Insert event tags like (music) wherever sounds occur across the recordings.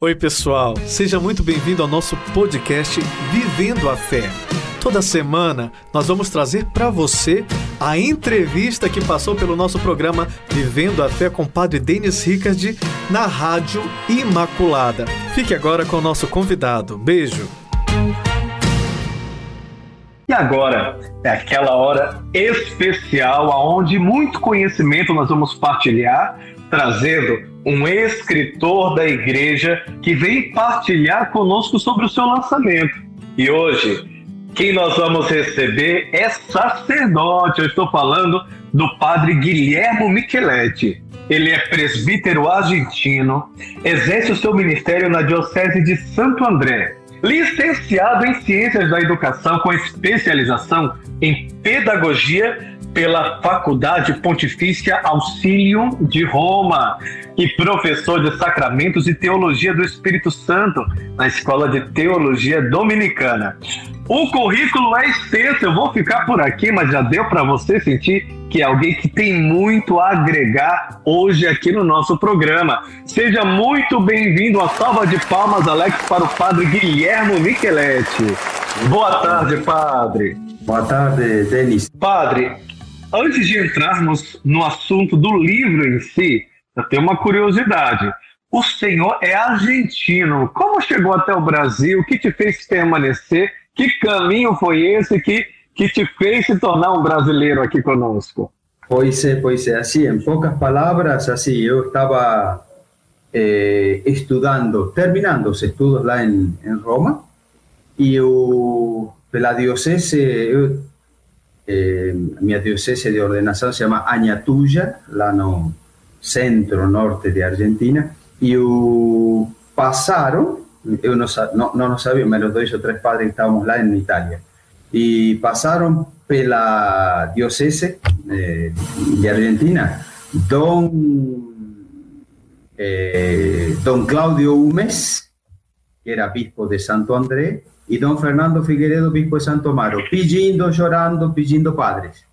Oi, pessoal, seja muito bem-vindo ao nosso podcast Vivendo a Fé. Toda semana nós vamos trazer para você a entrevista que passou pelo nosso programa Vivendo a Fé com o Padre Denis Ricard na Rádio Imaculada. Fique agora com o nosso convidado. Beijo. E agora é aquela hora especial aonde muito conhecimento nós vamos partilhar, trazendo um escritor da igreja que vem partilhar conosco sobre o seu lançamento. E hoje, quem nós vamos receber é sacerdote. Eu estou falando do padre Guilhermo Micheletti. Ele é presbítero argentino, exerce o seu ministério na Diocese de Santo André. Licenciado em Ciências da Educação com especialização em Pedagogia pela Faculdade Pontifícia Auxílio de Roma e professor de Sacramentos e Teologia do Espírito Santo na Escola de Teologia Dominicana. O currículo é extenso, eu vou ficar por aqui, mas já deu para você sentir que é alguém que tem muito a agregar hoje aqui no nosso programa. Seja muito bem-vindo. A salva de palmas, Alex, para o padre Guilhermo Micheletti. Boa tarde, padre. Boa tarde, Denis. Padre, Antes de entrarmos no assunto do livro em si, eu tenho uma curiosidade. O senhor é argentino. Como chegou até o Brasil? O que te fez permanecer? Que caminho foi esse que, que te fez se tornar um brasileiro aqui conosco? Pois é, pois é. Assim, em poucas palavras, assim, eu estava eh, estudando, terminando os estudos lá em, em Roma, e eu, pela diocese, eu eh, minha diocese de ordenação se chama Añatuya, lá no centro-norte de Argentina, e o passaram, eu não, não, não sabia, mas os dois ou três padres que estávamos lá em Itália, e passaram pela diocese eh, de Argentina, Dom, eh, Dom Claudio Umes, que era bispo de Santo André, e Dom Fernando Figueiredo, bispo de Santo Amaro, pedindo, chorando, pedindo padres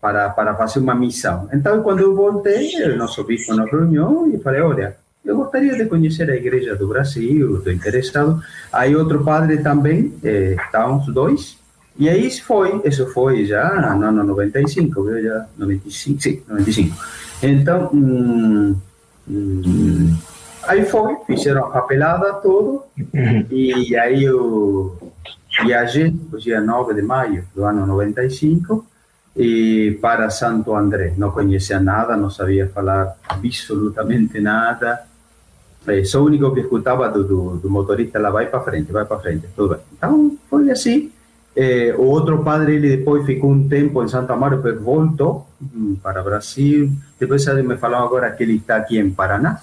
para, para fazer uma missão. Então, quando eu voltei, o nosso bispo nos reuniu e falei, olha, eu gostaria de conhecer a igreja do Brasil, estou interessado. Aí outro padre também, eh, estávamos dois, e aí foi, isso foi já no ano 95, viu? já 95, sim, 95. Então, hum, hum, Aí foi, fizeram a papelada, tudo, e aí eu viajei no dia 9 de maio do ano 95 e para Santo André. Não conhecia nada, não sabia falar absolutamente nada. É, só o único que escutava do, do, do motorista lá, vai para frente, vai para frente, tudo bem. Então, foi assim. É, o outro padre, ele depois ficou um tempo em Santo Amaro, depois voltou hum, para Brasil. Depois ele me falou agora que ele está aqui em Paraná.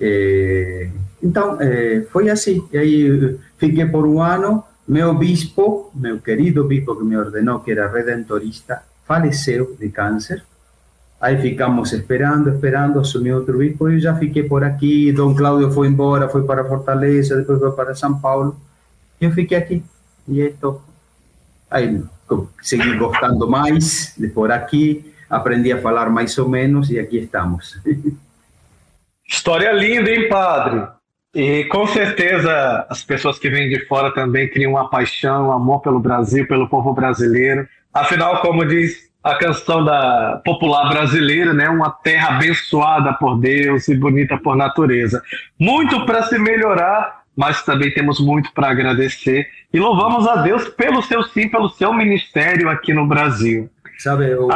É, então, é, foi assim. E aí fiquei por um ano. Meu bispo, meu querido bispo que me ordenou, que era redentorista, faleceu de câncer. Aí ficamos esperando, esperando, assumiu outro bispo e eu já fiquei por aqui. Dom Cláudio foi embora, foi para Fortaleza, depois foi para São Paulo. Eu fiquei aqui. E estou. Aí segui gostando mais de por aqui, aprendi a falar mais ou menos e aqui estamos. (laughs) História linda, hein, padre? E com certeza as pessoas que vêm de fora também criam uma paixão, um amor pelo Brasil, pelo povo brasileiro. Afinal, como diz a canção da popular brasileira, né, uma terra abençoada por Deus e bonita por natureza. Muito para se melhorar, mas também temos muito para agradecer e louvamos a Deus pelo seu sim, pelo seu ministério aqui no Brasil. Sabe, eu,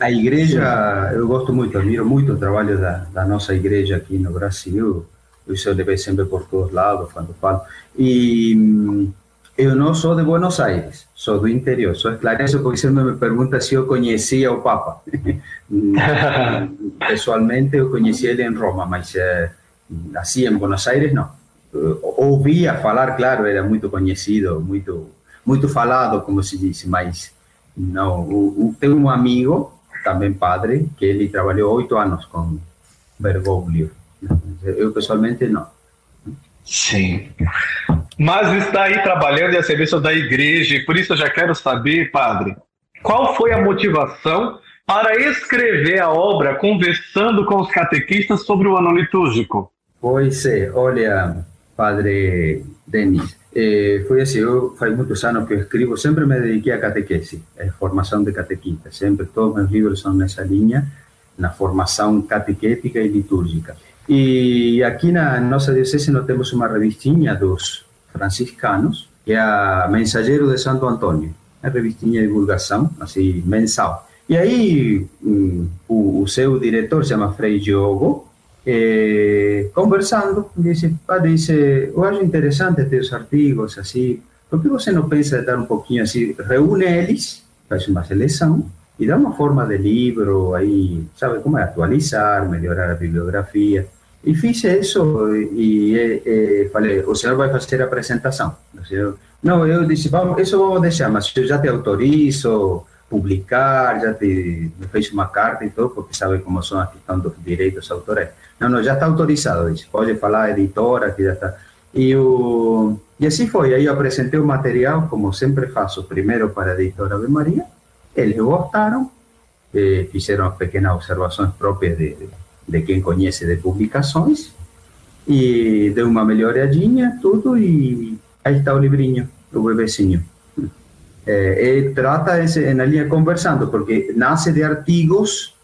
a igreja, eu gosto muito, admiro muito o trabalho da, da nossa igreja aqui no Brasil. Isso eu levei sempre por todos lados quando falo. E hum, eu não sou de Buenos Aires, sou do interior. Só esclareço porque sempre me pergunta se eu conhecia o Papa. (laughs) Pessoalmente, eu conheci ele em Roma, mas é, assim em Buenos Aires, não. Ouvia falar, claro, era muito conhecido, muito, muito falado, como se diz, mas não, o, o, tenho um amigo, também padre, que ele trabalhou oito anos com Bergoglio. Eu pessoalmente não. Sim. Mas está aí trabalhando em a serviço da igreja, e por isso eu já quero saber, padre, qual foi a motivação para escrever a obra Conversando com os Catequistas sobre o ano litúrgico? Pois é, olha, Padre Denis. Eh, foi assim, eu muitos anos que escrevo, sempre me dediquei à catequese, à formação de catequista, sempre, todos meus livros são nessa linha, na formação catequética e litúrgica. E aqui na nossa diocese nós temos uma revistinha dos franciscanos, que é a Mensageiro de Santo Antônio, é revistinha de divulgação, assim, mensal. E aí, um, o, o, seu diretor se chama Frei Diogo, eh, conversando, disse, padre, disse, eu acho interessante teus artigos, assim, por que você não pensa em dar um pouquinho assim, reúne eles, faz uma seleção, e dá uma forma de livro, aí, sabe como é, atualizar, melhorar a bibliografia. E fiz isso e, e, e falei, o senhor vai fazer a apresentação. Senhor, não, eu disse, vamos, isso vou deixar, mas eu já te autorizo publicar, já te me fez uma carta e tudo, porque sabe como são a questão dos direitos autorais. Não, não, já está autorizado, disse, pode falar editora, que já está. E, o, e assim foi, aí eu apresentei o material, como sempre faço, primeiro para a editora Ave Maria, eles gostaram, eh, fizeram pequenas observações próprias de, de quem conhece de publicações, e deu uma melhoradinha, tudo, e aí está o livrinho, o bebezinho. Eh, trata esse, na linha conversando, porque nasce de artigos,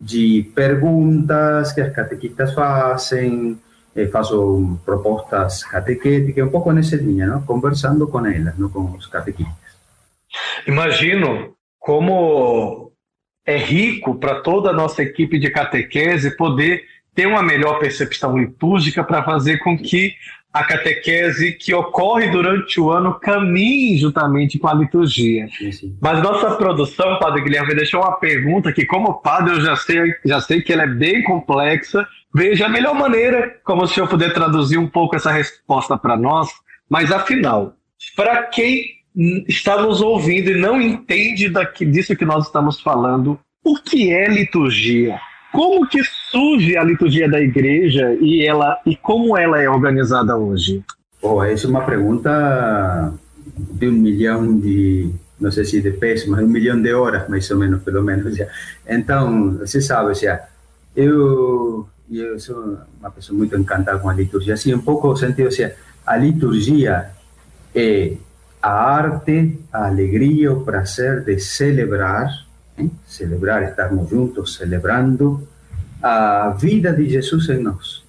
de perguntas que as catequistas fazem, eh, faço propostas catequéticas, um pouco nessa linha, não? conversando com elas, não com os catequistas. Imagino como é rico para toda a nossa equipe de catequese poder ter uma melhor percepção litúrgica para fazer com que a catequese que ocorre durante o ano caminhe juntamente com a liturgia. Sim, sim. Mas nossa produção, Padre Guilherme, deixou uma pergunta que, como padre, eu já sei, já sei que ela é bem complexa. Veja a melhor maneira como o senhor puder traduzir um pouco essa resposta para nós. Mas, afinal, para quem está nos ouvindo e não entende daqui, disso que nós estamos falando, o que é liturgia? Como que surge a liturgia da igreja e ela e como ela é organizada hoje? Oh, essa é uma pergunta de um milhão de, não sei se de pesos, mas um milhão de horas, mais ou menos, pelo menos. Então, você sabe, eu, eu sou uma pessoa muito encantada com a liturgia, assim, um pouco sentido, assim, a liturgia é a arte, a alegria, o prazer de celebrar ¿eh? celebrar, estarmos juntos celebrando a vida de Jesus em nós.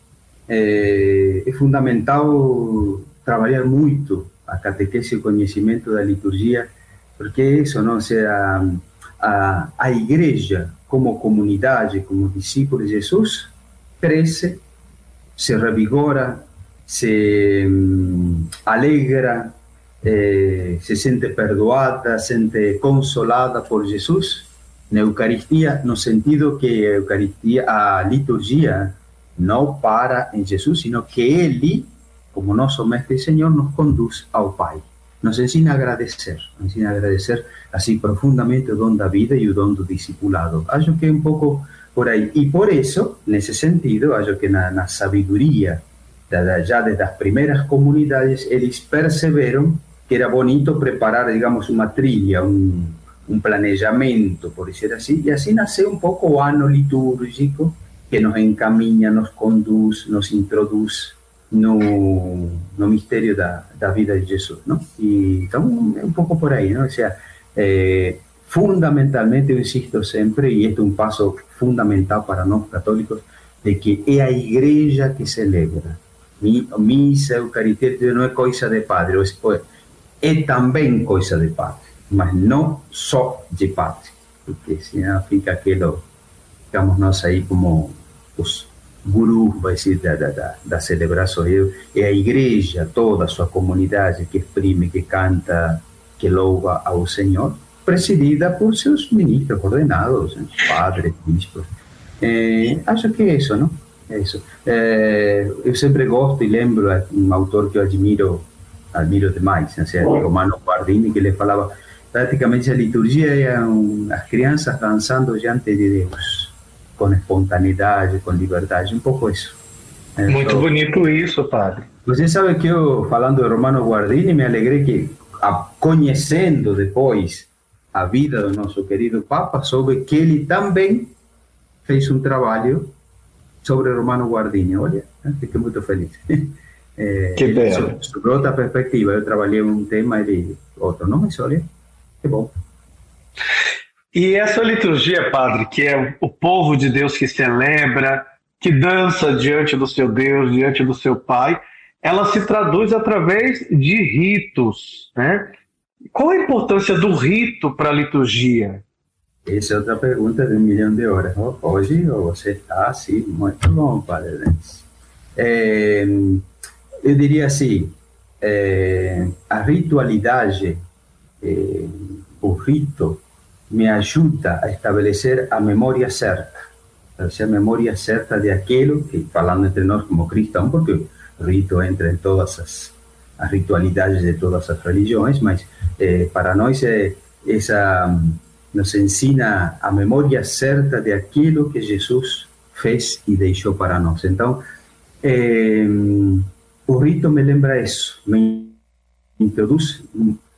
É, é fundamental trabalhar muito a catequese e o conhecimento da liturgia, porque isso, não? Se a, igreja, como comunidade, como discípulo de Jesus, cresce, se revigora, se um, alegra, eh, se sente perdoada, se sente consolada por Jesus na Eucaristia, no sentido que a Eucaristia, a liturgia, não para em Jesus, sino que Ele, como nosso Mestre e Senhor, nos conduz ao Pai. Nos ensina a agradecer, nos ensina a agradecer assim profundamente o dom da vida e o dom do que é um pouco por aí. E por isso, nesse sentido, acho que na, na sabedoria já das primeiras comunidades, eles perceberam que era bonito preparar, digamos, uma trilha, um, un planejamento, por decir así, y así nace un poco o ano litúrgico que nos encamina, nos conduz, nos introduce no, no mistério da, da vida de Jesus, não? E, então, é um pouco por aí, não? Ou seja, é, fundamentalmente, eu insisto sempre, e este é um passo fundamental para nós católicos, de que é a igreja que celebra. Missa, Eucaristia, não é coisa de padre, é também coisa de padre mas não só de padre, porque senão fica aquilo, ficamos nós aí como os gurus, vai ser, da, da, da celebração. É a igreja, toda a sua comunidade que exprime, que canta, que louva ao Senhor, presidida por seus ministros ordenados, padres, bispos. É, acho que é isso, não? É isso. É, eu sempre gosto e lembro um autor que eu admiro, admiro demais, né? Romano Guardini, que ele falava praticamente a liturgia é as crianças dançando diante de Deus, com espontaneidade, com liberdade, um pouco isso. Muito então, bonito isso, padre. Você sabe que eu, falando de Romano Guardini, me alegrei que, a, conhecendo depois a vida do nosso querido Papa, soube que ele também fez um trabalho sobre Romano Guardini. Olha, fiquei muito feliz. É, que belo. Sobre outra perspectiva, eu trabalhei um tema e outro, não, mas olha, que bom. E essa liturgia, padre, que é o povo de Deus que celebra, que dança diante do seu Deus, diante do seu Pai, ela se traduz através de ritos, né? Qual a importância do rito para a liturgia? Essa é outra pergunta de um milhão de horas. Hoje você está assim, muito bom, padre. É, eu diria assim, é, a ritualidade, é, o rito, me ajuda a estabelecer a memória certa, a memória certa de aquilo que, falando entre nós como cristãos, porque o rito entra em todas as, as ritualidades de todas as religiões, mas eh, para nós é essa nos ensina a memória certa de aquilo que Jesus fez e deixou para nós. Então, eh, o rito me lembra isso, me introduz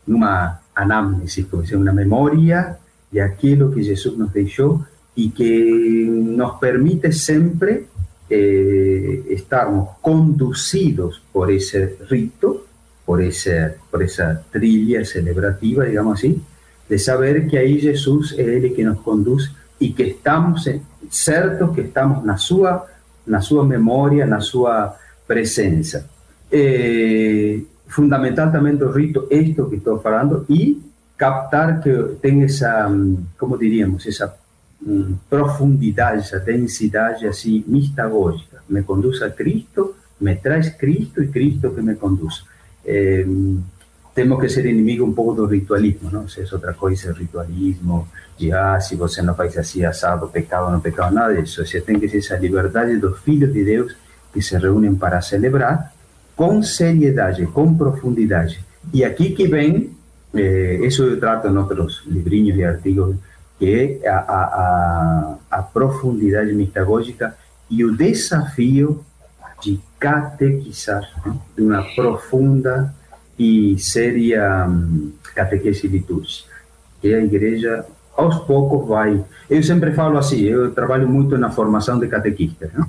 numa anamnese, como se uma memória de aquilo que Jesus nos deixou e que nos permite sempre eh, estarmos conducidos por esse rito, por essa, por essa trilha celebrativa, digamos assim, de saber que aí Jesus é Ele que nos conduz e que estamos certos que estamos na sua, na sua memória, na sua presença. Eh, fundamental também do rito, isto que estou falando, e captar que tem essa, como diríamos, essa profundidade, essa densidade assim mistagógica. Me conduz a Cristo, me traz Cristo e Cristo que me conduz. É, temos que ser inimigo um pouco do ritualismo, não? Se é outra coisa, ritualismo, de ah, se você não faz assim, assado, pecado, não pecado, nada disso. Você tem que ser essa liberdade dos filhos de Deus que se reúnem para celebrar com seriedade, com profundidade. E aqui que vem, eh, isso eu trato em outros livrinhos e artigos, que é a, a, a, a profundidade mitagógica e o desafio de catequizar, né? de uma profunda e séria um, catequese litúrgica. Que a igreja, aos poucos, vai. Eu sempre falo assim, eu trabalho muito na formação de catequistas. Né?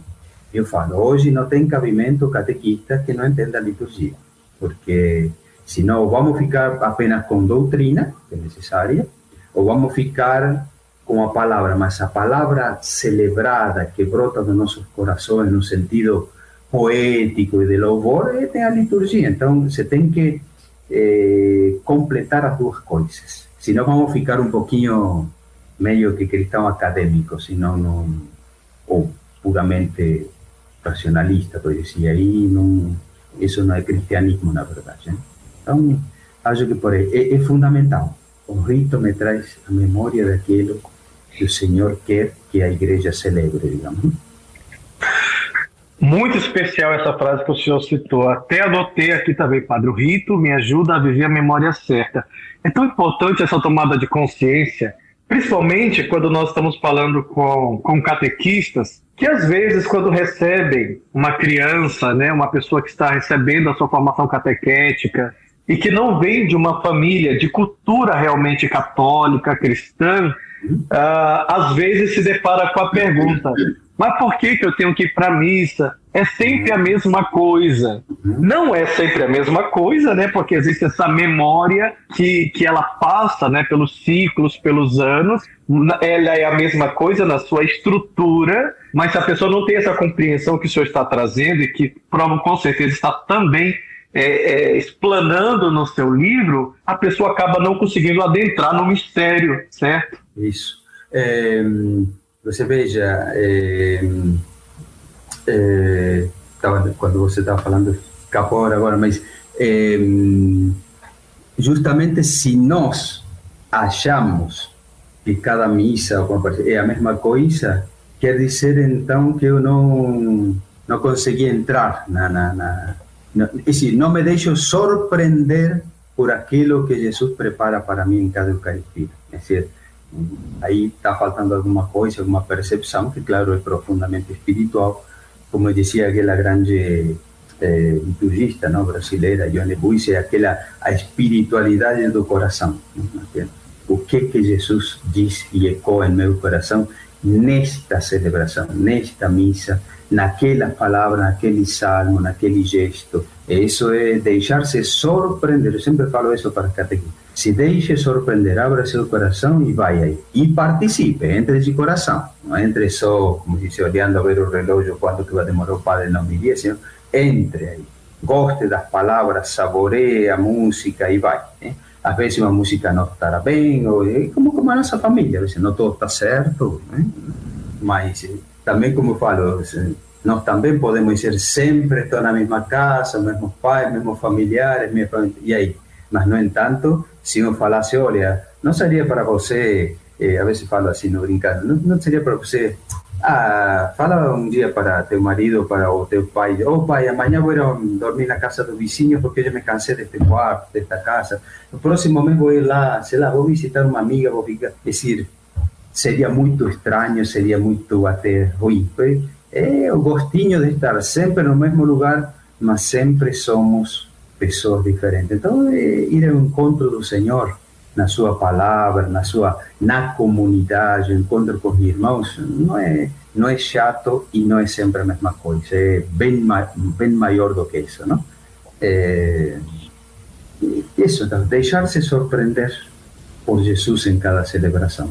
Eu falo, hoje não tem cabimento catequista que não entenda a liturgia, porque senão vamos ficar apenas com doutrina, que é necessária, ou vamos ficar com a palavra, mas a palavra celebrada que brota dos nossos corações no sentido poético e de louvor é a liturgia. Então você tem que eh, completar as duas coisas. Senão vamos ficar um pouquinho meio que cristão acadêmico, senão não, ou puramente racionalista, por decir, aí não, isso não é cristianismo, na verdade. Né? Então, acho que por aí é fundamental. O rito me traz a memória daquilo que o Senhor quer que a igreja celebre, digamos. Muito especial essa frase que o senhor citou. Até anotei aqui também, Padre. O rito me ajuda a viver a memória certa. É tão importante essa tomada de consciência, principalmente quando nós estamos falando com, com catequistas, que às vezes, quando recebem uma criança, né, uma pessoa que está recebendo a sua formação catequética, e que não vem de uma família de cultura realmente católica, cristã, uh, às vezes se depara com a pergunta: mas por que, que eu tenho que ir para missa? É sempre a mesma coisa. Não é sempre a mesma coisa, né? Porque existe essa memória que, que ela passa né, pelos ciclos, pelos anos. Ela é a mesma coisa na sua estrutura, mas se a pessoa não tem essa compreensão que o senhor está trazendo e que prova com certeza está também é, é, explanando no seu livro, a pessoa acaba não conseguindo adentrar no mistério, certo? Isso. É, você veja, é, é, tava, quando você estava falando, escapou agora, mas é, justamente se nós achamos que cada missa é a mesma coisa, quer dizer então que eu não, não consegui entrar na, na, na decir, no me deixo sorprender por aquilo que Jesus prepara para mim em cada Eucaristia. É decir, aí está faltando alguma coisa, alguma percepção, que claro é profundamente espiritual, como dizia aquela grande eh, liturgista brasileira, Joane Buisse, é a espiritualidade do coração. Não? O que que Jesus diz e ecoa em meu coração nesta celebração, nesta missa, naquela palavra, naquele salmo, naquele gesto. Isso é deixar-se surpreender. Eu sempre falo isso para. Se deixe surpreender, abra seu coração e vai aí. E participe, entre de coração. Não entre só, como disse, olhando a ver o relógio, quanto que vai demorar o padre não me diz, entre aí. Goste das palavras, saboreie a música e vai. Né? Às vezes uma música não estará bem, como, como a nossa família, às vezes não tudo está certo, né? mas também, como eu falo, nós também podemos ser sempre estar na mesma casa, mesmos pais, mesmos familiares, e aí? Mas, no entanto, se eu falasse, olha, não seria para você, eh, a vezes falo assim, não brincando, não, não seria para você, ah, fala um dia para teu marido, para o teu pai, oh pai, amanhã vou dormir na casa do vizinho porque eu já me cansei deste quarto, desta casa, no próximo mês vou ir lá, sei lá, vou visitar uma amiga, vou ficar, decir, seria muito estranho, seria muito até ruim, é o gostinho de estar sempre no mesmo lugar, mas sempre somos pessoas diferentes. Então, é ir ao encontro do Senhor na sua palavra, na sua na comunidade, encontro com os irmãos, não é não é chato e não é sempre a mesma coisa, é bem bem maior do que isso, não? É, isso, então, deixar-se surpreender por Jesus em cada celebração.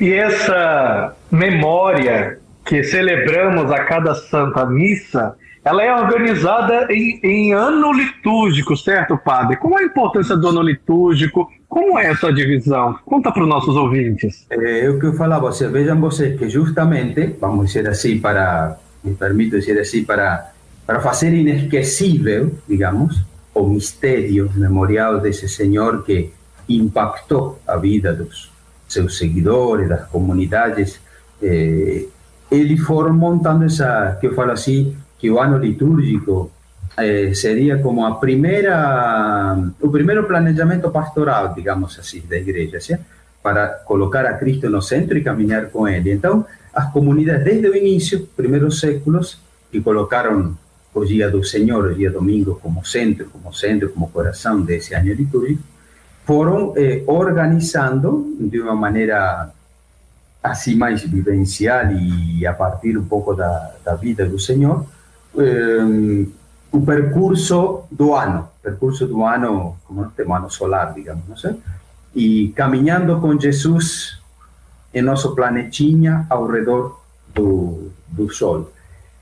E essa memória que celebramos a cada Santa Missa, ela é organizada em, em, ano litúrgico, certo, padre? Qual a importância do ano litúrgico? Como é essa divisão? Conta para os nossos ouvintes. É o que eu falava, você, vejam vocês que justamente, vamos dizer assim, para, me permito dizer assim, para, para fazer inesquecível, digamos, o mistério memorial desse Senhor que impactou a vida dos seus seguidores, das comunidades, eh, ele foram montando essa, que eu falo assim, que o ano litúrgico eh, seria como a primeira, o primeiro planejamento pastoral, digamos assim, da igreja, assim, para colocar a Cristo no centro e caminhar com ele. Então, as comunidades, desde o início, primeiros séculos, que colocaram o dia do Senhor, o dia domingo, como centro, como centro, como coração desse ano litúrgico, foram eh, organizando de uma maneira assim mais vivencial e a partir um pouco da, da vida do Senhor, um, o percurso do ano, percurso do ano, como temos ano solar, digamos, não sei? e caminhando com Jesus em nosso planetinha ao redor do, do Sol.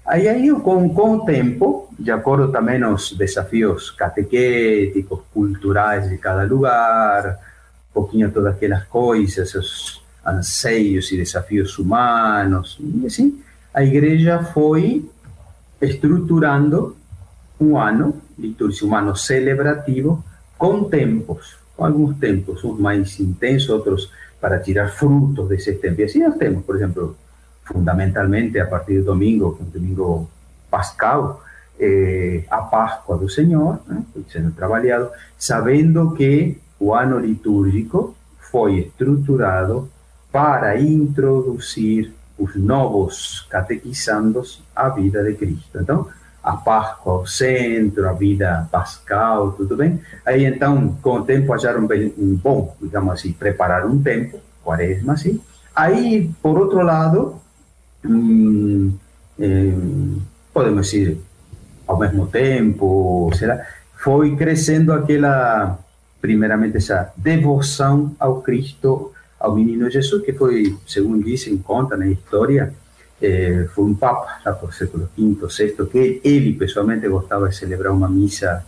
Aí, aí com, com o tempo, de acordo também aos desafios catequéticos, culturais de cada lugar, um pouquinho todas aquelas coisas, os, anseios e desafios humanos. E assim, a igreja foi estruturando um ano litúrgico, celebrativo, com tempos, com alguns tempos, uns mais intensos, outros para tirar frutos desses tempos. E assim nós temos, por exemplo, fundamentalmente a partir do domingo, o domingo pascal, a Páscoa do Senhor, né, sendo trabalhado, sabendo que o ano litúrgico foi estruturado para introduzir os novos catequizandos à vida de Cristo. Então, a Páscoa ao centro, a vida pascal, tudo bem? Aí, então, com o tempo, acharam bem, bom, digamos assim, preparar um tempo, quaresma, assim. Aí, por outro lado, hum, podemos dizer, ao mesmo tempo, será, foi crescendo aquela, primeiramente, essa devoção ao Cristo ao menino Jesus, que foi, segundo dizem, conta na história, eh, foi um papa lá por século V, VI, que ele pessoalmente gostava de celebrar uma missa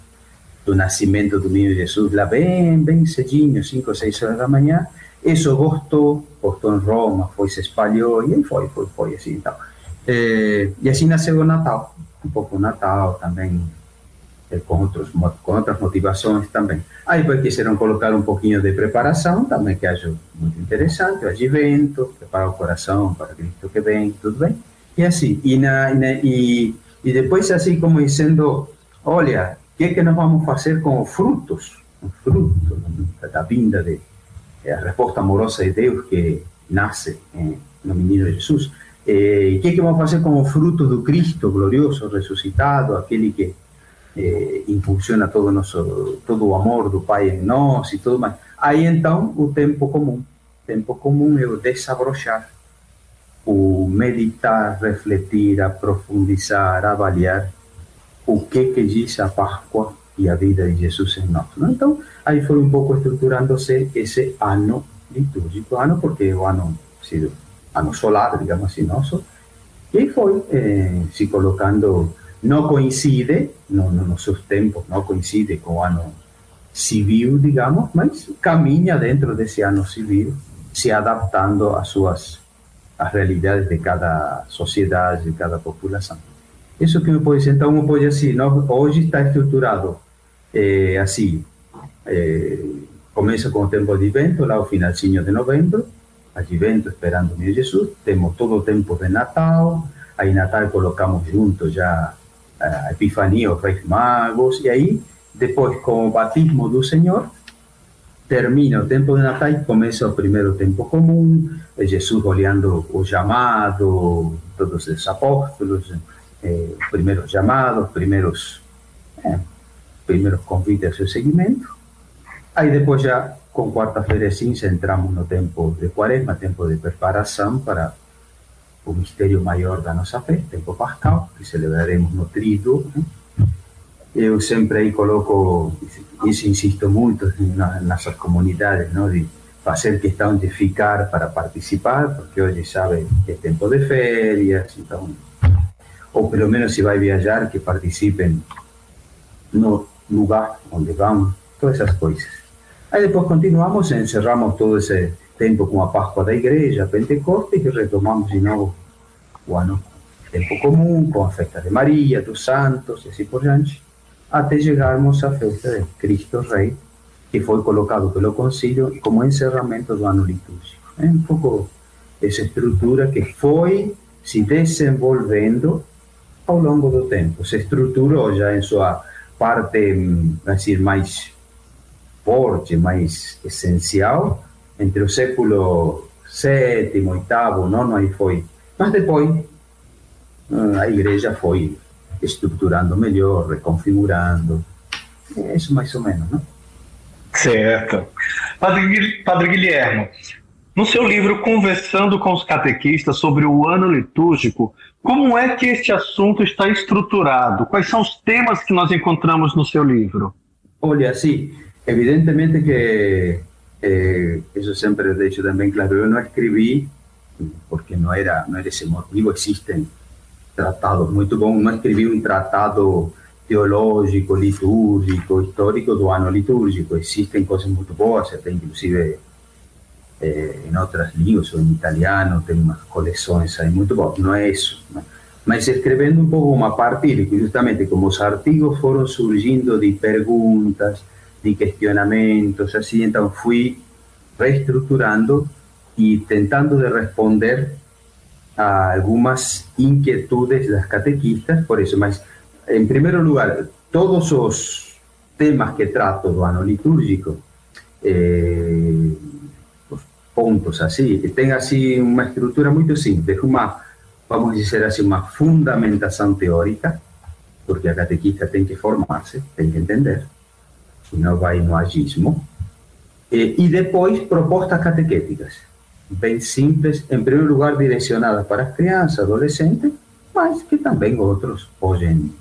do nascimento do menino Jesus lá bem, bem cedinho, 5 ou 6 horas da manhã. Isso gostou, postou em Roma, foi, se espalhou, e aí foi, foi, foi assim então. Eh, e assim nasceu o Natal, um pouco o Natal também, com, outros, com outras motivações também. Aí depois quiseram colocar um pouquinho de preparação também, que acho muito interessante, o advento, preparar o coração para Cristo que vem, tudo bem. E assim, e, na, e, e depois assim como dizendo, olha, o que é que nós vamos fazer com os frutos, os frutos da vinda de, a resposta amorosa de Deus que nasce no menino Jesus. E o que é que vamos fazer com o fruto do Cristo glorioso, ressuscitado, aquele que eh, impulsiona todo nosso todo o amor do Pai em nós e tudo mais. Aí então o tempo comum, tempo comum é o desabrochar, o meditar, refletir, aprofundizar, avaliar o que que diz a Páscoa e a vida de Jesus em nós. Não? Então, aí foi um pouco estruturando-se esse ano litúrgico, ano porque o ano ano solar, digamos assim, nosso, e foi eh, colocando, não coincide, no, no, seus tempos, não coincide com o ano civil, digamos, mas caminha dentro desse ano civil, se adaptando às suas realidades de cada sociedade, de cada população. Isso que me pode então, me pode assim, hoje está estruturado eh, assim, eh, começa com o tempo de evento, lá o finalzinho de novembro, advento esperando o meu Jesus, temos todo o tempo de Natal, aí Natal colocamos junto já a Epifania, os Reis Magos, e aí depois com o batismo do Senhor, termina o tempo de Natal e começa o primeiro tempo comum, Jesus olhando o chamado, todos os apóstolos, eh, os primeiros chamados, os primeiros, eh, convites ao seu seguimento. Aí depois já, com quarta-feira entramos no tempo de quaresma, tempo de preparação para o mistério maior da nossa fé, tempo pascal, que celebraremos no Tríduo. Eu sempre aí coloco, isso insisto muito nas nossas comunidades, não? de fazer questão de ficar para participar, porque hoje sabe que é tempo de férias, então, ou pelo menos se vai viajar, que participem no lugar onde vão, todas essas coisas. Aí depois continuamos, encerramos todo esse tempo com a Páscoa da Igreja, Pentecostes, e retomamos de novo o ano tempo comum, com a festa de Maria, dos santos, e assim por diante, até chegarmos à festa de Cristo Rei, que foi colocado pelo concílio como encerramento do ano litúrgico. É um pouco essa estrutura que foi se desenvolvendo ao longo do tempo. Se estruturou já em sua parte, assim, mais forte, mais essencial, entre o século sétimo, oitavo, nono, aí foi. Mas depois a igreja foi estruturando melhor, reconfigurando. É isso mais ou menos, não? Certo. Padre, Padre Guilherme, no seu livro Conversando com os Catequistas sobre o ano litúrgico, como é que este assunto está estruturado? Quais são os temas que nós encontramos no seu livro? Olha, sim, evidentemente que eh, isso sempre deixo também claro, eu não escrevi porque não era, não era esse motivo, existem tratados muito bons, não escrevi um tratado teológico, litúrgico, histórico do ano litúrgico, existem coisas muito boas, até inclusive eh, em outras línguas, ou em italiano, tem umas coleções aí muito boas, não é isso. Mas escrevendo um pouco a partir, justamente como os artigos foram surgindo de perguntas, de questionamentos, assim, então fui reestruturando e tentando de responder a algumas inquietudes das catequistas, por isso, mas em primeiro lugar, todos os temas que trato do ano litúrgico, eh, os pontos assim, tem assim uma estrutura muito simples, uma, vamos dizer assim, uma fundamentação teórica, porque a catequista tem que formar-se, tem que entender, senão vai no agismo, eh, e depois propostas catequéticas, bem simples, em primeiro lugar direcionadas para as crianças, adolescentes, mas que também outros podem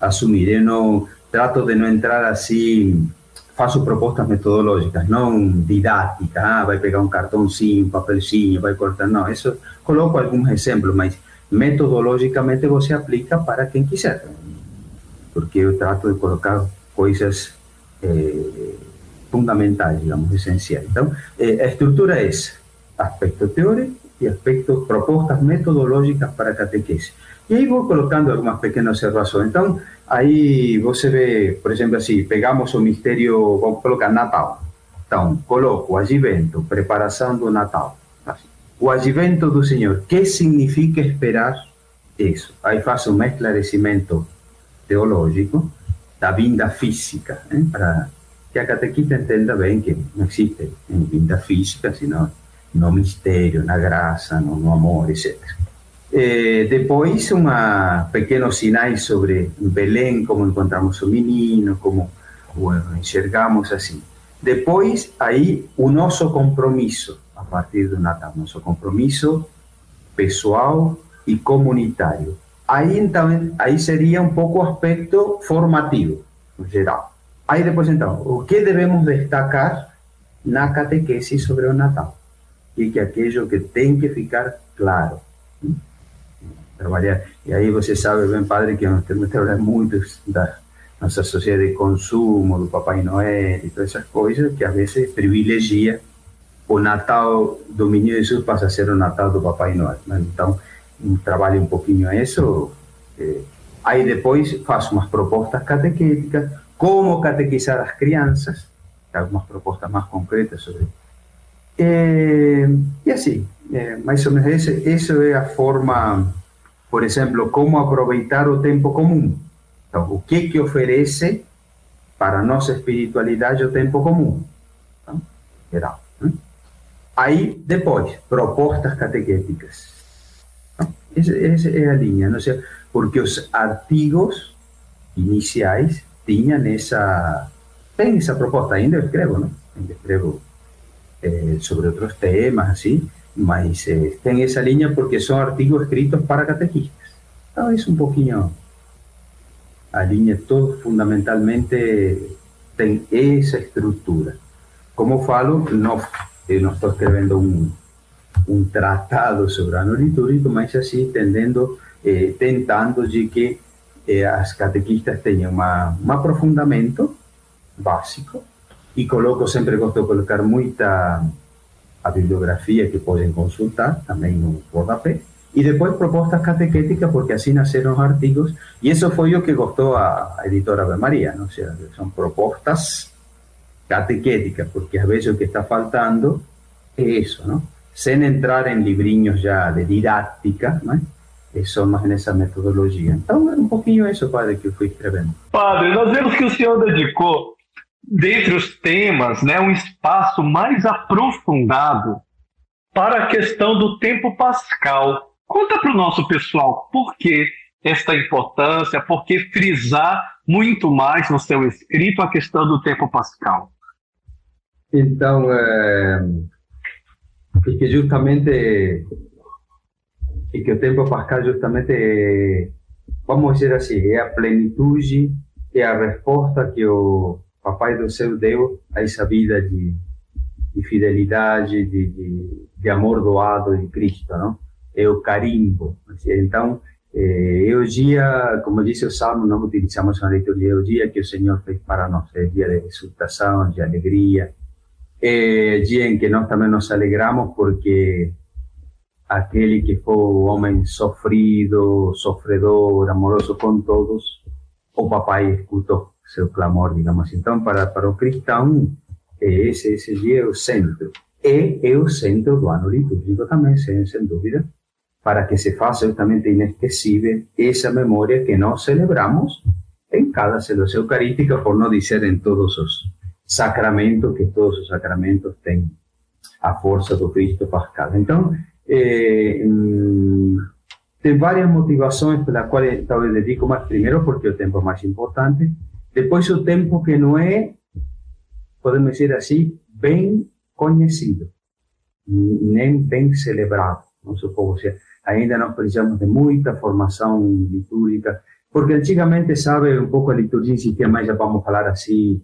assumir. Eu não trato de não entrar assim, faço propostas metodológicas, não didáticas, ah, vai pegar um cartãozinho, um papelzinho, vai cortar, não, isso coloco alguns exemplos, mas metodologicamente você aplica para quem quiser, porque eu trato de colocar coisas eh, digamos, essenciais. Então, eh, a estrutura é essa, aspecto teórico e aspectos, propostas metodológicas para a catequese. E aí vou colocando algumas pequenas observações. Então, aí você vê, por exemplo, assim, pegamos o mistério, vamos colocar Natal. Então, coloco advento, preparação do Natal. Assim. O advento do Senhor, que significa esperar isso? Aí faço um esclarecimento teológico da vinda física, né? para que a catequista entenda bem que não existe vinda física, senão no mistério, na graça, no, no amor, etc. Eh, depois, uma pequenos sinais sobre Belém, como encontramos o menino, como o enxergamos assim. Depois, aí, o nosso a partir do Natal, nosso compromisso pessoal e comunitário. Aí, então, aí seria um pouco o aspecto formativo, no geral. Aí depois, então, o que devemos destacar na catequese sobre o Natal? E que é aquilo que tem que ficar claro. Trabalhar. E aí você sabe bem, padre, que nós temos que trabalhar muito da nossa sociedade de consumo, do Papai Noel e todas essas coisas, que às vezes privilegia o Natal do Menino Jesus passa a ser o Natal do Papai Noel. Né? Então, trabalho um pouquinho isso. Eh, aí depois faço umas propostas catequéticas, como catequizar as crianças, algumas propostas mais concretas sobre eh, e assim, eh, mais ou menos, esse, essa é a forma, por exemplo, como aproveitar o tempo comum. Então, o que que oferece para a nossa espiritualidade o tempo comum? Então, geral. Né? Aí, depois, propostas catequéticas. Essa, essa é a linha, não sei, porque os artigos iniciais tinham essa, tem essa proposta, ainda escrevo, não? Ainda escrevo eh, sobre outros temas, assim, mas eh, tem essa linha porque são artigos escritos para catequistas. Então, é um pouquinho a linha, todo fundamentalmente tem essa estrutura. Como falo, não, eu não estou escrevendo um un tratado sobre ano litúrgico, mas assim, tendendo, eh, tentando de que eh, as catequistas tenham uma, um aprofundamento básico e coloco, sempre gosto de colocar muita a bibliografia que podem consultar, também no rodapé, e depois propostas catequéticas, porque assim nasceram os artigos, e isso foi o que gostou a, a editora Ave Maria, não? Ou seja, são propostas catequéticas, porque às vezes o que está faltando é isso, não? Sem entrar em livrinhos já de didática, né? É só mais nessa metodologia. Então, é um pouquinho isso, padre, que eu fui escrevendo. Padre, nós vemos que o senhor dedicou, dentre os temas, né, um espaço mais aprofundado para a questão do tempo pascal. Conta para o nosso pessoal por que esta importância, por que frisar muito mais no seu escrito a questão do tempo pascal. Então, é e que justamente e que o tempo pascal justamente vamos dizer assim é a plenitude é a resposta que o papai do céu deu a essa vida de, de fidelidade de, de, de, amor doado de Cristo não? É o carimbo. Então é, é o dia como disse o Salmo não utilizamos na liturgia é o dia que o Senhor fez para nós. É dia de exultação de alegria eh, em que nós também nos alegramos porque aquele que foi o homem sofrido, sofredor, amoroso com todos, o papai escutou seu clamor, digamos assim. Então, para, para o cristão, esse, esse dia é o centro. E é o centro do ano litúrgico também, sem, sem dúvida, para que se faça justamente inesquecível essa memória que nós celebramos em cada celebração eucarística, por não dizer em todos os sacramento, que todos os sacramentos têm a força do Cristo Pascal. Então, eh, tem várias motivações pelas quais talvez dedico mais. Primeiro, porque o tempo é mais importante. Depois, o tempo que não é, podemos dizer assim, bem conhecido, nem bem celebrado. Nosso povo, ainda nós precisamos de muita formação litúrgica, porque antigamente, sabe, um pouco a liturgia existia mais, já vamos falar assim,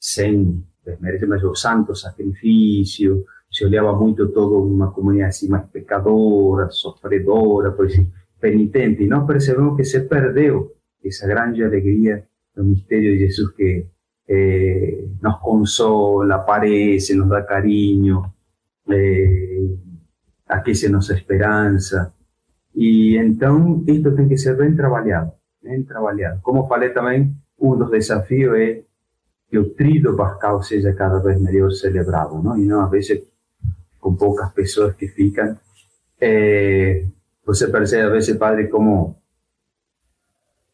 sem desmerecer, mas o santo sacrifício, se olhava muito todo uma comunidade assim mais pecadora, sofredora, por isso, penitente, e nós percebemos que se perdeu essa grande alegria do mistério de Jesus que eh, nos consola, aparece, nos dá carinho, eh, aquece nossa esperança. E então, isto tem que ser bem trabalhado, bem trabalhado. Como falei também, um dos desafios é que o trido pascal seja cada vez melhor celebrado, não? E não, às vezes, com poucas pessoas que ficam, é, você percebe, às vezes, padre, como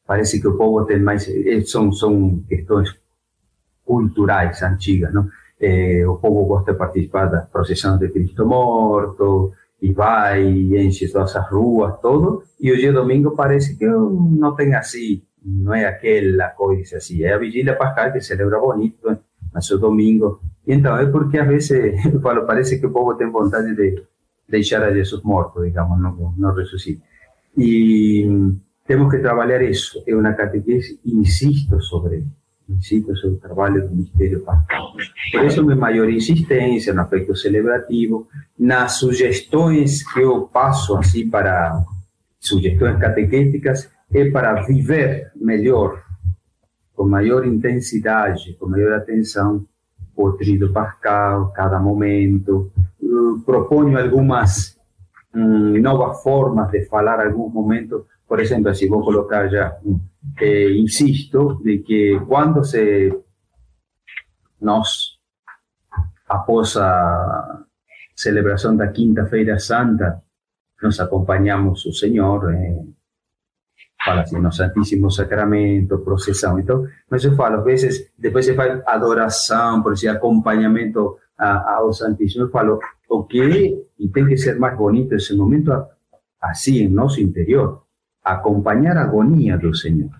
parece que o povo tem mais, são, são questões culturais antigas, não? É, o povo gosta de participar das procissões de Cristo morto, e vai, e enche as ruas, todo, e hoje domingo parece que não tem assim não é aquela coisa assim, é a vigília pascal que celebra bonito, mas o domingo. Então, é porque às vezes, eu (laughs) falo, parece que o povo tem vontade de, deixar a Jesus morto, digamos, não, não ressuscita. E temos que trabalhar isso. É uma catequese, insisto sobre insisto sobre o trabalho do mistério pascal. Por isso, minha maior insistência no aspecto celebrativo, nas sugestões que eu passo assim para sugestões catequéticas, é para viver melhor, com maior intensidade, com maior atenção, o tríduo pascal, cada momento. Proponho algumas um, novas formas de falar alguns momentos. Por exemplo, se vou colocar já, eh, insisto, de que quando se nós, após a celebração da Quinta-feira Santa, nos acompanhamos o Senhor, eh, fala assim, no Santíssimo Sacramento, procissão. Então, mas eu falo, às vezes, depois você faz adoração, por exemplo, acompanhamento ao Santíssimo, eu falo, o que, e tem que ser mais bonito esse momento, assim, em nosso interior, acompanhar a agonia do Senhor.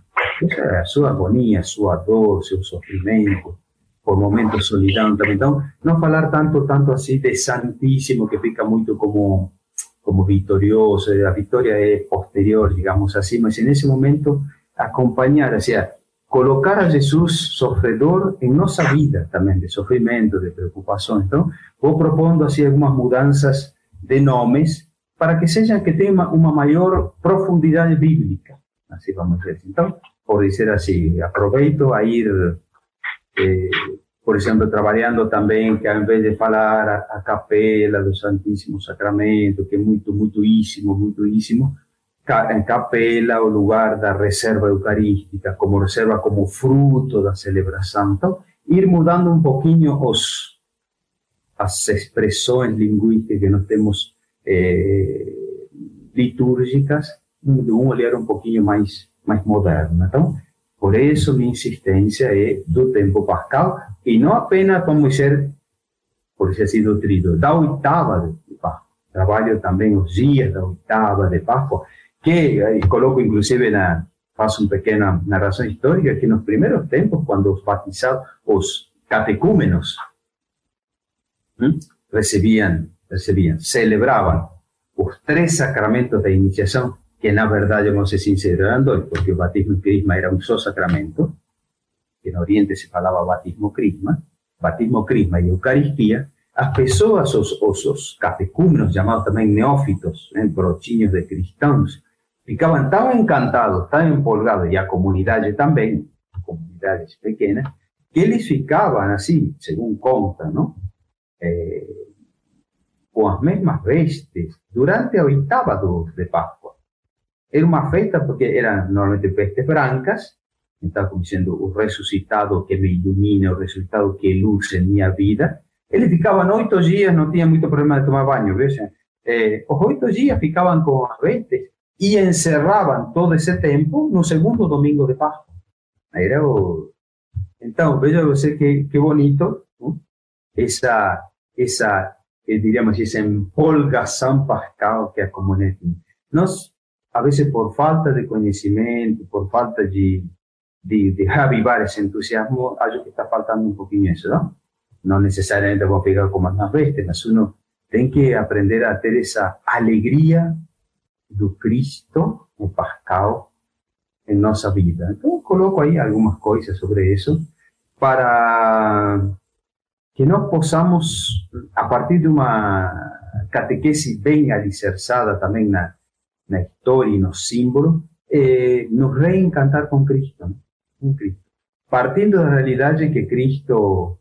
Essa a sua agonia, sua por momentos solidão também. Então, não falar tanto, tanto assim de Santíssimo, que fica muito como como vitorioso, la victoria es posterior, digamos así, mas en ese momento acompañar, o sea, colocar a Jesús sofredor en nuestra vida también, de sufrimiento, de preocupación. Entonces, voy proponiendo así algunas mudanzas de nombres para que sean que tengan una mayor profundidad bíblica, así vamos a decir. Entonces, por decir así, aprovecho a ir eh, por exemplo, trabalhando também que ao invés de falar a, a capela do Santíssimo Sacramento, que é muito, muito íssimo, muito íssimo, em capela, o lugar da reserva eucarística, como reserva como fruto da celebração. Então, ir mudando um pouquinho os, as expressões linguísticas que nós temos eh, litúrgicas, de um olhar um pouquinho mais, mais moderno. Então, por isso, minha insistência é do tempo pascal e não apenas vamos ser, por isso assim, do tríduo, da oitava de Páscoa. Trabalho também os dias da oitava de Páscoa, que aí coloco inclusive na faço uma pequena narração histórica que nos primeiros tempos, quando os batizados, os catecúmenos hum, recebiam, recebiam, celebravam os três sacramentos da iniciação que na verdade, vamos ser sinceros, eram dois, porque o batismo crisma era um só sacramento, que no Oriente se falava batismo crisma, batismo crisma e Eucaristia, as pessoas, os, os, os catecúmenos, chamados também neófitos, né, brotinhos de cristãos, ficavam tão encantados, tão empolgados, e a comunidade também, comunidades pequenas, que eles ficavam assim, segundo conta, não? É, com as mesmas vestes durante a oitava de Páscoa. Era uma festa porque eram normalmente vestes brancas, então, como dizendo, o ressuscitado que me ilumina, o ressuscitado que luz em minha vida. Ele ficava oito dias, não tinha muito problema de tomar banho, veja. Eh, os oito dias ficavam com as vestes e encerravam todo esse tempo no segundo domingo de Páscoa. Era o... Então, veja você que, que bonito não? essa, essa, diríamos, essa empolgação pascal que a comunidade Nós a veces por falta de conocimiento, por falta de, de, de avivar ese entusiasmo, acho que está faltando un poquito eso, ¿no? No necesariamente vamos a pegar como más veces, mas uno tiene que aprender a tener esa alegría do Cristo, o Pascal, en nuestra vida. Entonces coloco ahí algunas cosas sobre eso para que nos posamos, a partir de una catequesis bien alicerçada también na, na história e nos símbolos, eh, nos reencantar com Cristo, né? com Cristo. Partindo da realidade que Cristo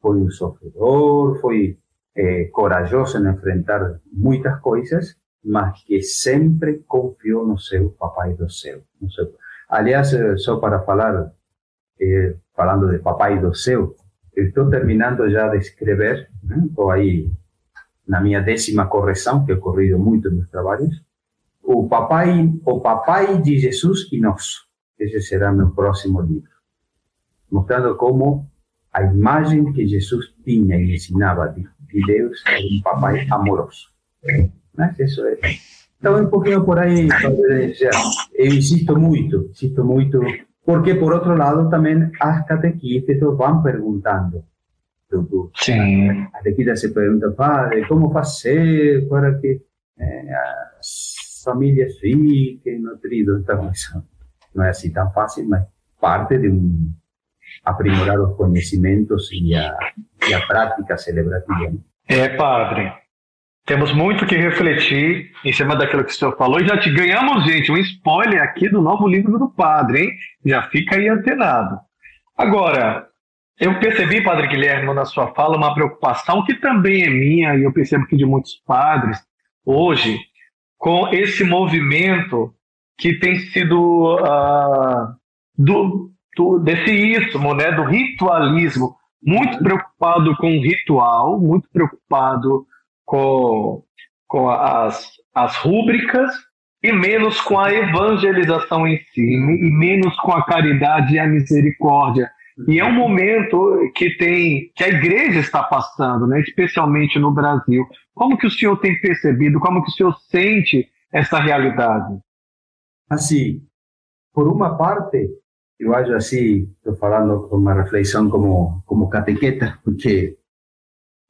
foi um sofredor, foi eh, corajoso em enfrentar muitas coisas, mas que sempre confiou no seu Papai do Céu. No seu... Aliás, eh, só para falar, falando de Papai do Céu, estou terminando já de escrever, estou aí na minha décima correção, que ocorrido muito nos trabalhos, o papai, o papai de Jesus e nós. Esse será meu próximo livro. Mostrando como a imagem que Jesus tinha e ensinava de, de Deus era um papai amoroso. Mas isso é. Então, um pouquinho por aí, eu insisto muito, insisto muito, porque, por outro lado, também as catequistas vão perguntando Sim. A catequista se pergunta, padre, como fazer para que eh, as famílias fiquem nutridas? Então, isso não é assim tão fácil, mas parte de um aprimorar os conhecimentos e a, e a prática celebrativa. É, padre. Temos muito que refletir em cima daquilo que o senhor falou e já te ganhamos, gente, um spoiler aqui do novo livro do padre, hein? Já fica aí antenado. Agora, eu percebi, padre Guilherme, na sua fala, uma preocupação que também é minha e eu percebo que de muitos padres hoje, com esse movimento que tem sido uh, do, do, desse ismo, né, do ritualismo, muito preocupado com o ritual, muito preocupado com, com as, as rúbricas e menos com a evangelização em si, e menos com a caridade e a misericórdia. E é um momento que tem que a igreja está passando, né, especialmente no Brasil. Como que o senhor tem percebido, como que o senhor sente essa realidade? Assim, por uma parte, eu acho assim, estou falando com uma reflexão como, como catequeta, porque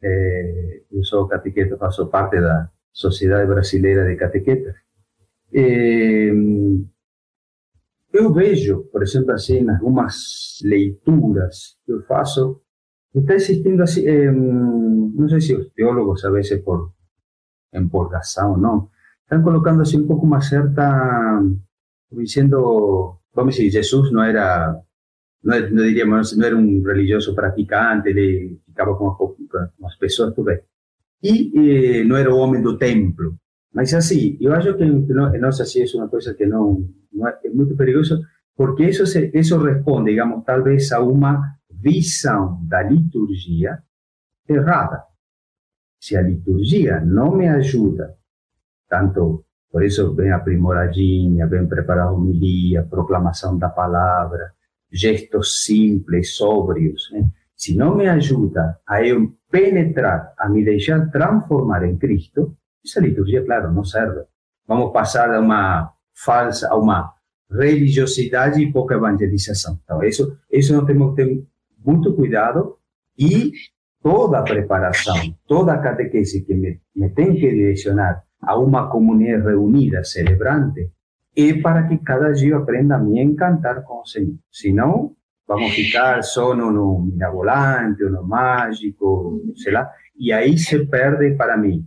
é, eu sou catequeta, faço parte da Sociedade Brasileira de Catequetas. É, eu vejo, por exemplo, assim, em algumas leituras que eu faço, está existindo assim, é, não sei se os teólogos, a vezes por empolgação, não, estão colocando assim um pouco uma certa, dizendo como si Jesús no era, no diríamos, no era un religioso practicante, le ficava com, com as pessoas, tudo bem. E eh, não era o homem do templo. Mas assim, eu acho que nós assim é uma coisa que não, não é, é muito perigoso, porque isso, se, isso responde, digamos, talvez a uma visão da liturgia errada. Se a liturgia não me ajuda, tanto por isso, bem aprimoradinha, bem preparada a homilia, proclamação da palavra, gestos simples, sóbrios. Né? Se não me ajuda a eu penetrar, a me deixar transformar em Cristo, essa liturgia, claro, não serve. Vamos passar a uma falsa, a uma religiosidade e pouca evangelização. Então, isso, isso nós que ter muito cuidado e toda a preparação, toda a catequese que me, me que direcionar a una comunidad reunida, celebrante, es para que cada día aprenda a mí encantar con el Señor. Si no, vamos a ficar solo no mirabolante, no mágico, sei lá, y ahí se perde para mí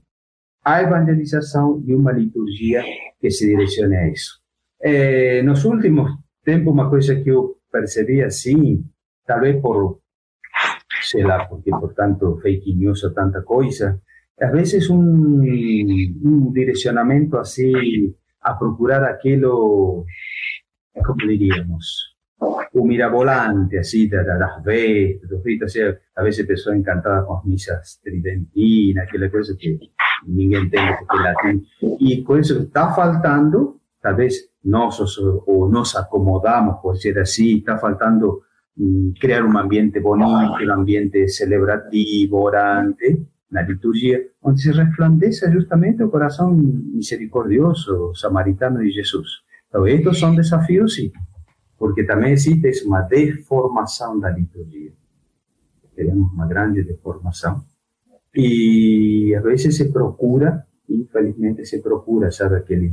a evangelización y una liturgia que se direcione a eso. Eh, los últimos tiempos, una cosa que yo percibí así, tal vez por, sei lá, porque por tanto fake news o tanta cosa, a veces un, un direccionamiento así a procurar aquello, como diríamos, un mirabolante, así, de, de las bestias, o sea, a veces personas encantadas con misas tridentinas, aquella cosa que ninguém entiende porque latín. Y con eso está faltando, tal vez nosotros o nos acomodamos, por decir así, está faltando mm, crear un ambiente bonito, un ambiente celebrativo, orante, la liturgia, donde se resplandece justamente el corazón misericordioso, samaritano de Jesús. Entonces, estos son desafíos, sí, porque también existe una deformación de la liturgia. Tenemos una grande deformación. Y a veces se procura, infelizmente se procura, sabe, aquele,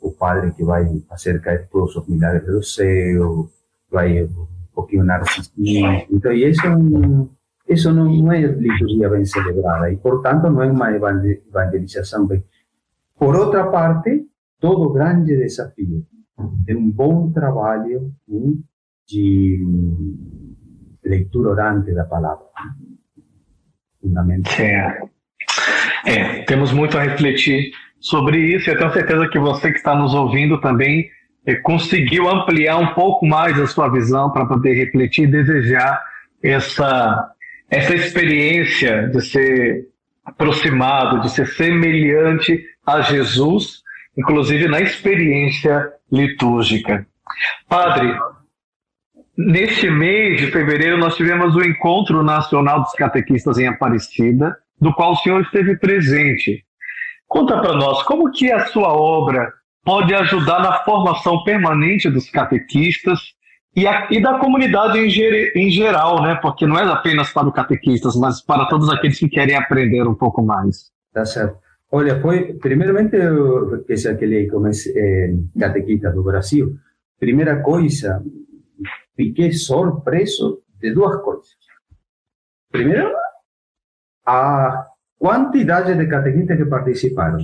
o padre que va a hacer caer todos los milagres do céu, vai un poquito narcisismo. Entonces, eso es un eso no, no es liturgia bien celebrada y por tanto no es una evangelización bien. Por otra parte, todo grande desafío de un buen trabajo de lectura orante da palavra. Fundamental. É. é, temos muito a refletir sobre isso e eu tenho certeza que você que está nos ouvindo também é, conseguiu ampliar um pouco mais a sua visão para poder refletir e desejar essa essa experiência de ser aproximado, de ser semelhante a Jesus, inclusive na experiência litúrgica. Padre, neste mês de fevereiro nós tivemos o Encontro Nacional dos Catequistas em Aparecida, do qual o senhor esteve presente. Conta para nós como que a sua obra pode ajudar na formação permanente dos catequistas e, a, e da comunidade em, ger, em, geral, né? Porque não é apenas para os catequistas, mas para todos aqueles que querem aprender um pouco mais. Tá certo. Olha, foi, primeiramente, que é aquele é, catequista do Brasil, primeira coisa, fiquei surpreso de duas coisas. Primeiro, a quantidade de catequistas que participaram.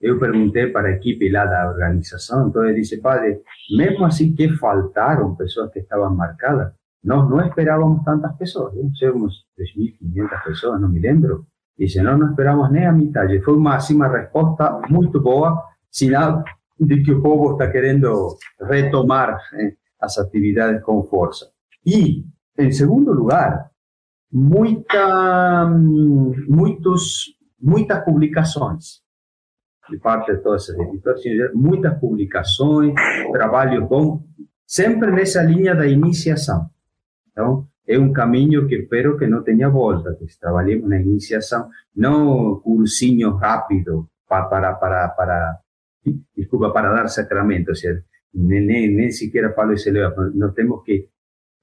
Eu perguntei para a equipe lá da organização, então ele disse, padre, mesmo assim que faltaram pessoas que estavam marcadas, nós não esperávamos tantas pessoas, né? Chegamos 3.500 pessoas, não me lembro. Dice, não, não esperamos nem a metade. Foi uma, assim, uma resposta muito boa, sinal de que o povo está querendo retomar eh, as atividades com força. E, em segundo lugar, muita, muitos, muitas publicações de parte de todas as editoras, muitas publicações, trabalho bom, sempre nessa linha da iniciação. Então, é um caminho que espero que não tenha volta, que trabalhemos na iniciação, não cursinho rápido para, para, para, para para dar sacramento, ou seja, nem, nem, nem que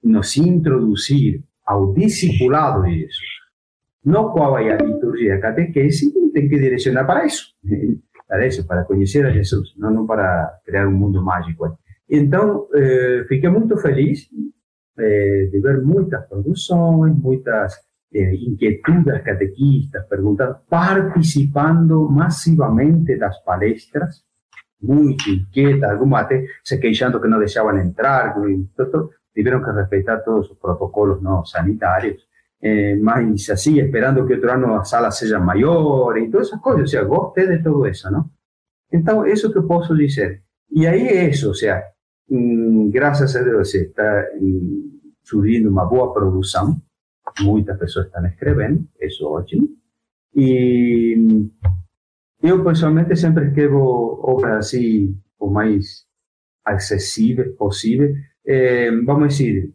nos introduzir ao discipulado de (laughs) Jesus. No qual é a liturgia a que direcionar para isso, para a Jesus, não, não para criar um mundo mágico. Então, eh, fiquei feliz eh, de ver muitas produções, muitas eh, inquietudes catequistas, perguntando, participando massivamente das palestras, muito inquietas, algumas até se queixando que não deixavam entrar, tiveram que respeitar todos os protocolos não sanitários, eh, mas assim, esperando que outro ano a sala seja maior e todas essas coisas, ou seja, gostei de tudo isso, não? Então, isso que eu posso dizer. E aí é isso, ou seja, graças a Deus está surgindo uma boa produção, muitas pessoas estão escrevendo, isso é ótimo. E eu, pessoalmente, sempre escrevo obras assim, o mais acessíveis possível. É, vamos dizer,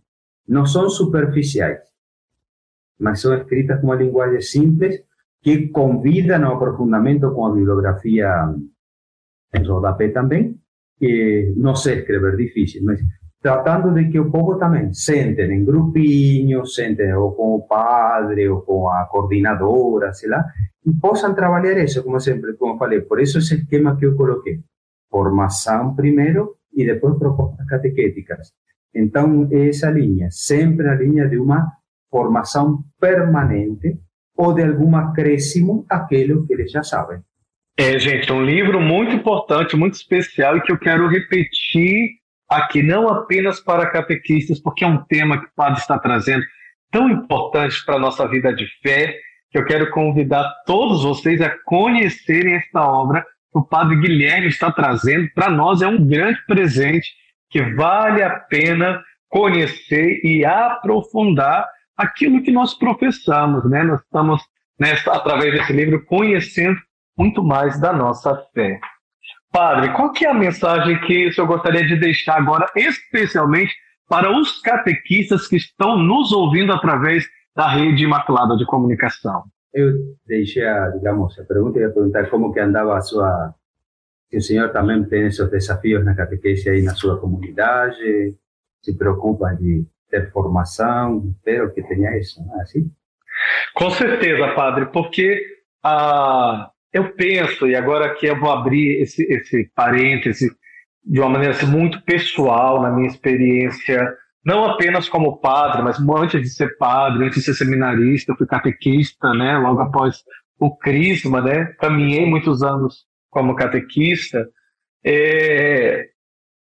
não são superficiais, mas são escritas com uma linguagem simples que convidam ao aprofundamento com a bibliografia em rodapé também, que não sei escrever difícil, tratando de que o povo também sentem em grupinhos, sentem ou com o padre, ou com a coordenadora, sei lá, e possam trabalhar como sempre, como falei. Por isso esse esquema que eu coloquei. Formação primeiro e depois propostas catequéticas. Então, essa linha, sempre a linha de uma formação permanente ou de algum acréscimo àquilo que eles já sabem. É, gente, um livro muito importante, muito especial e que eu quero repetir aqui, não apenas para catequistas, porque é um tema que o padre está trazendo tão importante para a nossa vida de fé, que eu quero convidar todos vocês a conhecerem esta obra que o padre Guilherme está trazendo. Para nós é um grande presente que vale a pena conhecer e aprofundar aquilo que nós professamos, né? Nós estamos, nessa, através desse livro, conhecendo muito mais da nossa fé. Padre, qual que é a mensagem que o senhor gostaria de deixar agora, especialmente para os catequistas que estão nos ouvindo através da rede Imaculada de Comunicação? Eu deixei, digamos, a pergunta, ia perguntar como que andava a sua... Se o senhor também tem esses desafios na catequese aí na sua comunidade, se preocupa de ter formação, espero que tenha isso, não é assim? Com certeza, padre, porque a, eu penso, e agora que eu vou abrir esse, esse parêntese de uma maneira assim, muito pessoal na minha experiência, não apenas como padre, mas antes de ser padre, antes de ser seminarista, fui catequista, né, logo após o crisma, né, caminhei muitos anos como catequista, é,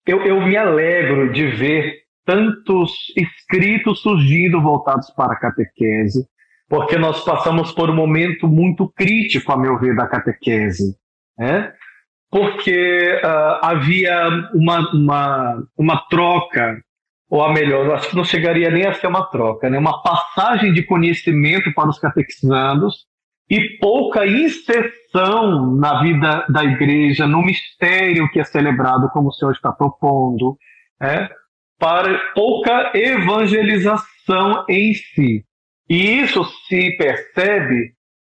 eu, eu me alegro de ver tantos escritos surgindo voltados para a catequese, porque nós passamos por um momento muito crítico, a meu ver, da catequese. Né? Porque uh, havia uma, uma, uma troca, ou a melhor, acho que não chegaria nem a ser uma troca, né? uma passagem de conhecimento para os catequizandos e pouca inserção na vida da igreja, no mistério que é celebrado, como o senhor está propondo, né? para pouca evangelização em si. E isso se percebe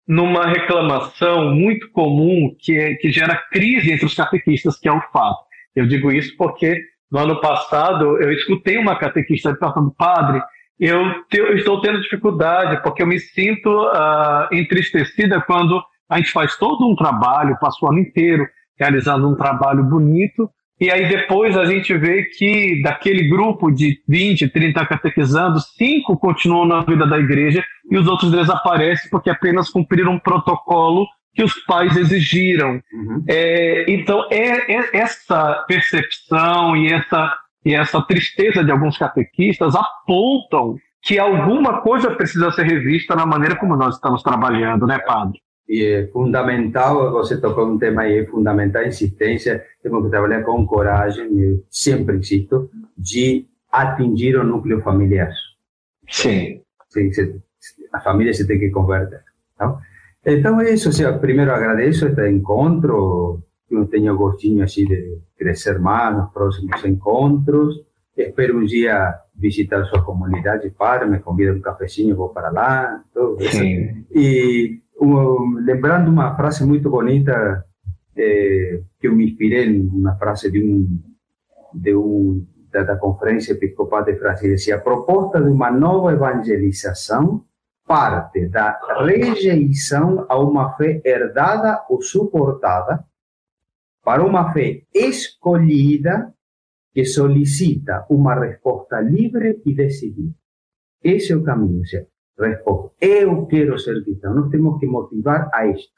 numa reclamação muito comum que, é, que gera crise entre os catequistas, que é o fato. Eu digo isso porque no ano passado, eu escutei uma catequista perguntando, padre, eu, te, eu, estou tendo dificuldade porque eu me sinto uh, entristecida quando a gente faz todo um trabalho, passa o ano inteiro realizando um trabalho bonito, e aí depois a gente vê que daquele grupo de 20, 30 catequizando, cinco continuam na vida da igreja e os outros desaparecem porque apenas cumpriram um protocolo que os pais exigiram. Uhum. É, então, é, é, essa percepção e essa, e essa tristeza de alguns catequistas apontam que alguma coisa precisa ser revista na maneira como nós estamos trabalhando, né, padre? E é fundamental, você tocou um tema aí, é fundamental a insistência, temos que trabalhar com coragem, eu sempre insisto, de atingir o núcleo familiar. Sim. Sim, a família se tem que converter. Então, então é isso, seja, primeiro agradeço este encontro, eu tenho gostinho assim de crescer mais nos próximos encontros, espero um dia visitar sua comunidade, para, me convida um cafezinho, vou para lá, tudo isso. E um, lembrando uma frase muito bonita eh, que eu me inspirei numa frase de um de um da, da conferência episcopal de França, dizia a proposta de uma nova evangelização parte da rejeição a uma fé herdada ou suportada para uma fé escolhida que solicita uma resposta livre e decidida. Esse é o caminho. Resposta. Eu quero ser cristão. Nós temos que motivar a isto.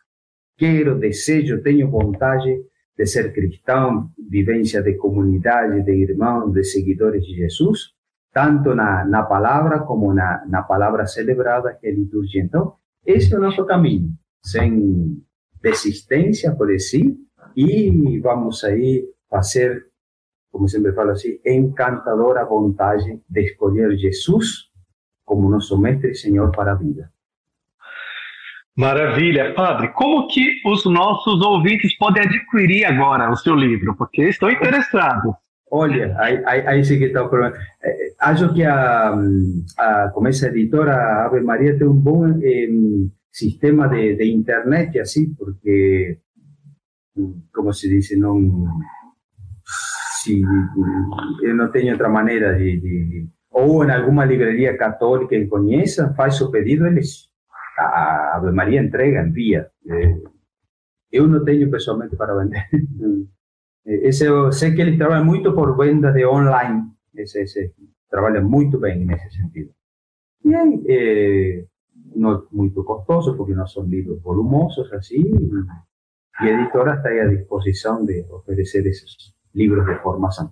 Quero, desejo, tenho vontade de ser cristão, vivência de comunidade, de irmãos, de seguidores de Jesus tanto na, na palavra como na, na palavra celebrada, que é a liturgia. Então, esse é o nosso caminho, sem desistência por si, e vamos aí fazer, como sempre falo assim, encantadora vontade de escolher Jesus como nosso mestre e Senhor para a vida. Maravilha. Padre, como que os nossos ouvintes podem adquirir agora o seu livro? Porque estão interessados. Olha, aí, aí, aí sim que está o problema. É, acho que a, a, como essa editora Ave Maria tem um bom eh, sistema de, de, internet, assim, porque, como se diz, não, se, eu não tenho outra maneira de, de ou em alguma livraria católica que conheça, faz o pedido, eles, a Ave Maria entrega, envia. Eu não tenho pessoalmente para vender. Esse, eu sei que ele trabalha muito por venda de online. Esse, esse trabalha muito bem nesse sentido. E aí, é, não muito custoso, porque não são livros volumosos assim, e a editora está aí à disposição de oferecer esses livros de formação.